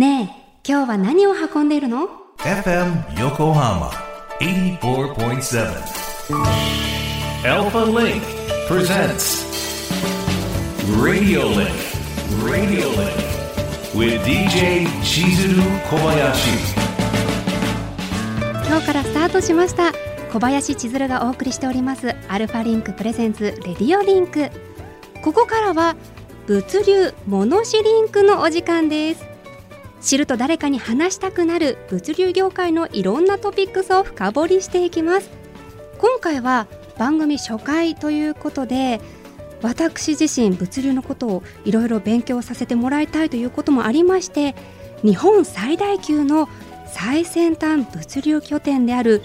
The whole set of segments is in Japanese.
ねえ、今日は何を運んでいるの？FM Yokohama 84.7 Alpha Link presents Radio Link Radio Link with DJ 今日からスタートしました。小林千鶴がお送りしております。 Alpha Link presents Radio Linkここからは物流モノシリンクのお時間です知ると誰かに話したくなる物流業界のいろんなトピックスを深掘りしていきます。今回は番組初回ということで私自身物流のことをいろいろ勉強させてもらいたいということもありまして日本最大級の最先端物流拠点である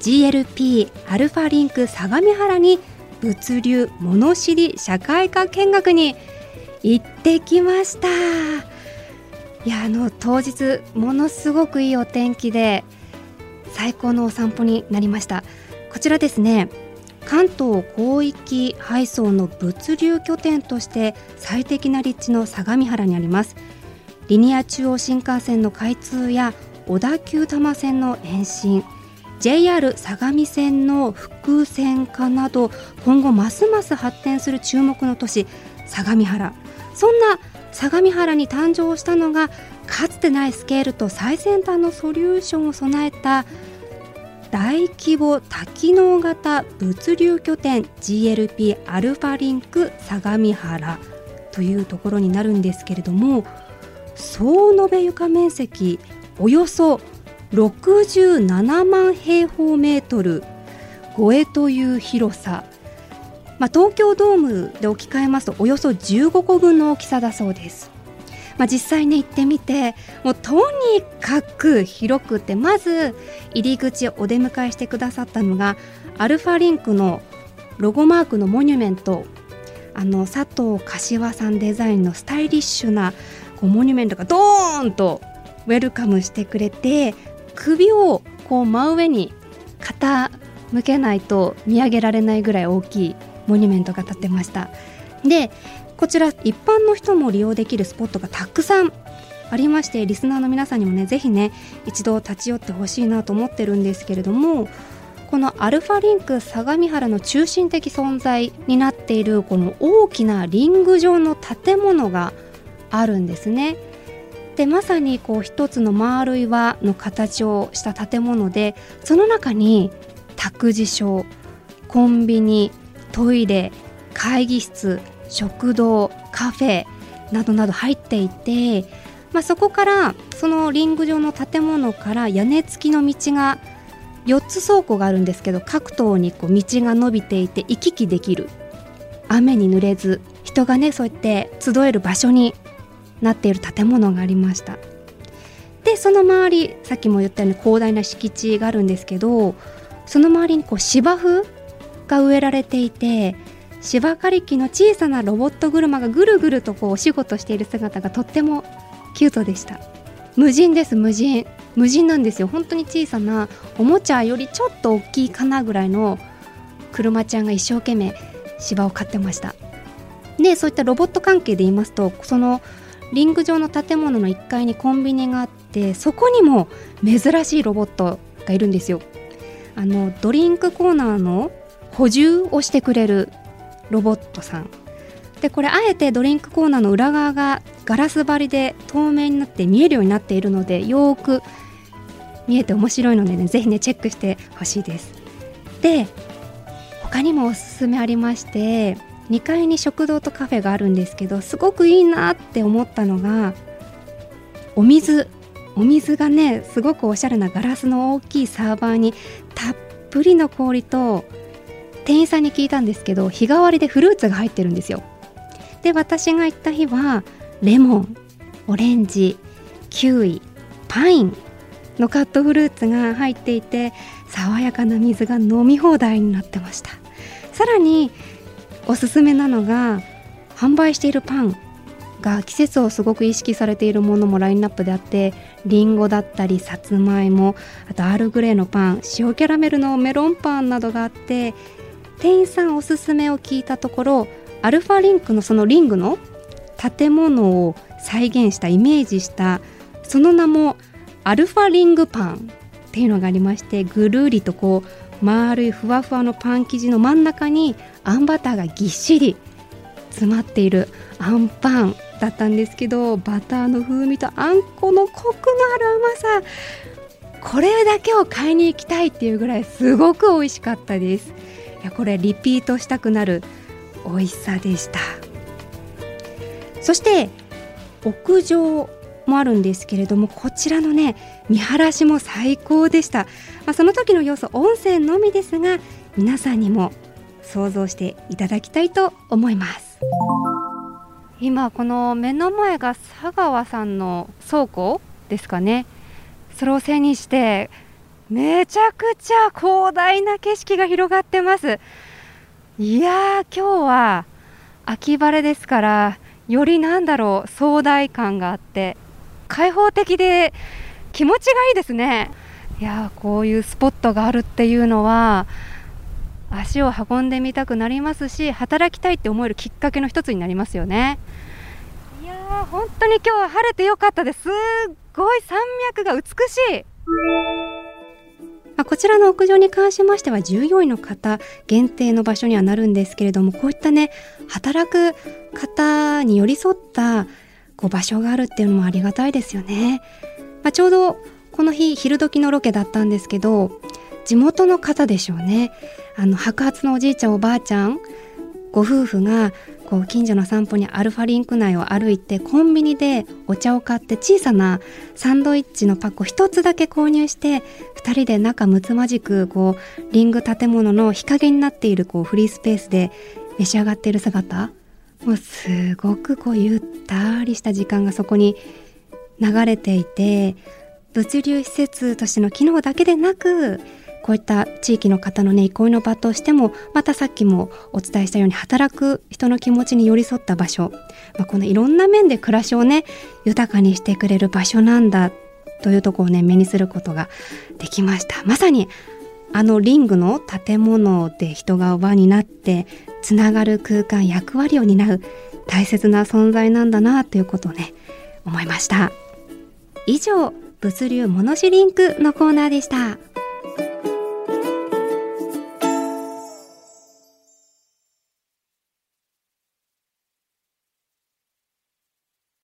GLP アルファリンク相模原に物流物知り社会科見学に行ってきました。いやあの当日ものすごくいいお天気で最高のお散歩になりました。こちらですね関東広域配送の物流拠点として最適な立地の相模原にあります。リニア中央新幹線の開通や小田急多摩線の延伸。JR 相模線の複線化など今後ますます発展する注目の都市相模原。そんな相模原に誕生したのがかつてないスケールと最先端のソリューションを備えた大規模多機能型物流拠点 GLP アルファリンク相模原というところになるんですけれども総延べ床面積およそ67万平方メートル超えという広さまあ、東京ドームで置き換えますとおよそ15個分の大きさだそうです。まあ、実際ね行ってみてもうとにかく広くてまず入り口をお出迎えしてくださったのがアルファリンクのロゴマークのモニュメントあの佐藤柏さんデザインのスタイリッシュなこうモニュメントがドーンとウェルカムしてくれて首をこう真上に傾けないと見上げられないぐらい大きいモニュメントが建ってましたでこちら一般の人も利用できるスポットがたくさんありましてリスナーの皆さんにもねぜひね一度立ち寄ってほしいなと思ってるんですけれどもこのアルファリンク相模原の中心的存在になっているこの大きなリング状の建物があるんですね。でまさにこう一つの丸い輪の形をした建物でその中に託児所コンビニトイレ会議室食堂カフェなどなど入っていて、まあ、そこからそのリング状の建物から屋根付きの道が4つ倉庫があるんですけど各棟にこう道が伸びていて行き来できる。雨に濡れず人がねそうやって集える場所になっている建物がありました。でその周りさっきも言ったように広大な敷地があるんですけどその周りにこう芝生が植えられていて芝刈り機の小さなロボット車がぐるぐるとこうお仕事している姿がとってもキュートでした。無人です無人。無人なんですよ。本当に小さなおもちゃよりちょっと大きいかなぐらいの車ちゃんが一生懸命芝を刈ってました。でそういったロボット関係で言いますとそのリング上の建物の1階にコンビニがあってそこにも珍しいロボットがいるんですよ。あのドリンクコーナーの補充をしてくれるロボットさん。でこれあえてドリンクコーナーの裏側がガラス張りで透明になって見えるようになっているのでよーく見えて面白いのでねぜひねチェックしてほしいです。で他にもおすすめありまして2階に食堂とカフェがあるんですけどすごくいいなって思ったのがお水。お水がねすごくおしゃれなガラスの大きいサーバーにたっぷりの氷と店員さんに聞いたんですけど日替わりでフルーツが入ってるんですよ。で私が行った日はレモンオレンジキウイパインのカットフルーツが入っていて爽やかな水が飲み放題になってました。さらにおすすめなのが販売しているパンが季節をすごく意識されているものもラインナップであってりんごだったりさつまいもあとアールグレーのパン塩キャラメルのメロンパンなどがあって店員さんおすすめを聞いたところアルファリンクのそのリングの建物を再現したイメージしたその名もアルファリングパンっていうのがありましてぐるりとこう丸いふわふわのパン生地の真ん中にあんバターがぎっしり詰まっているあんパンだったんですけどバターの風味とあんこのコクのある甘さこれだけを買いに行きたいっていうぐらいすごく美味しかったです。やこれリピートしたくなる美味しさでした。そして屋上もあるんですけれどもこちらのね見晴らしも最高でした、まあ、その時の様子音声のみですが皆さんにも想像していただきたいと思います。今この目の前が佐川さんの倉庫ですかね。それを背にしてめちゃくちゃ広大な景色が広がってます。いやー今日は秋晴れですからよりなんだろう壮大感があって開放的で気持ちがいいですね。いやこういうスポットがあるっていうのは足を運んでみたくなりますし働きたいって思えるきっかけの一つになりますよね。いやー本当に今日は晴れてよかったです。すっごい山脈が美しい。まあ、こちらの屋上に関しましては従業員の方限定の場所にはなるんですけれどもこういったね働く方に寄り添ったこう場所があるっていうのもありがたいですよね、まあ、ちょうどこの日昼時のロケだったんですけど地元の方でしょうね。あの白髪のおじいちゃんおばあちゃんご夫婦がこう近所の散歩にアルファリンク内を歩いてコンビニでお茶を買って小さなサンドイッチのパックを1つだけ購入して2人で仲睦まじくこうリング建物の日陰になっているこうフリースペースで召し上がっている姿。もうすごくこうゆったりした時間がそこに流れていて物流施設としての機能だけでなくこういった地域の方のね憩いの場としてもまたさっきもお伝えしたように働く人の気持ちに寄り添った場所、まあ、このいろんな面で暮らしをね豊かにしてくれる場所なんだというとこをね目にすることができました。まさにあのリングの建物で人が輪になってつながる空間役割を担う大切な存在なんだなということをね思いました。以上物流モノシリンクのコーナーでした。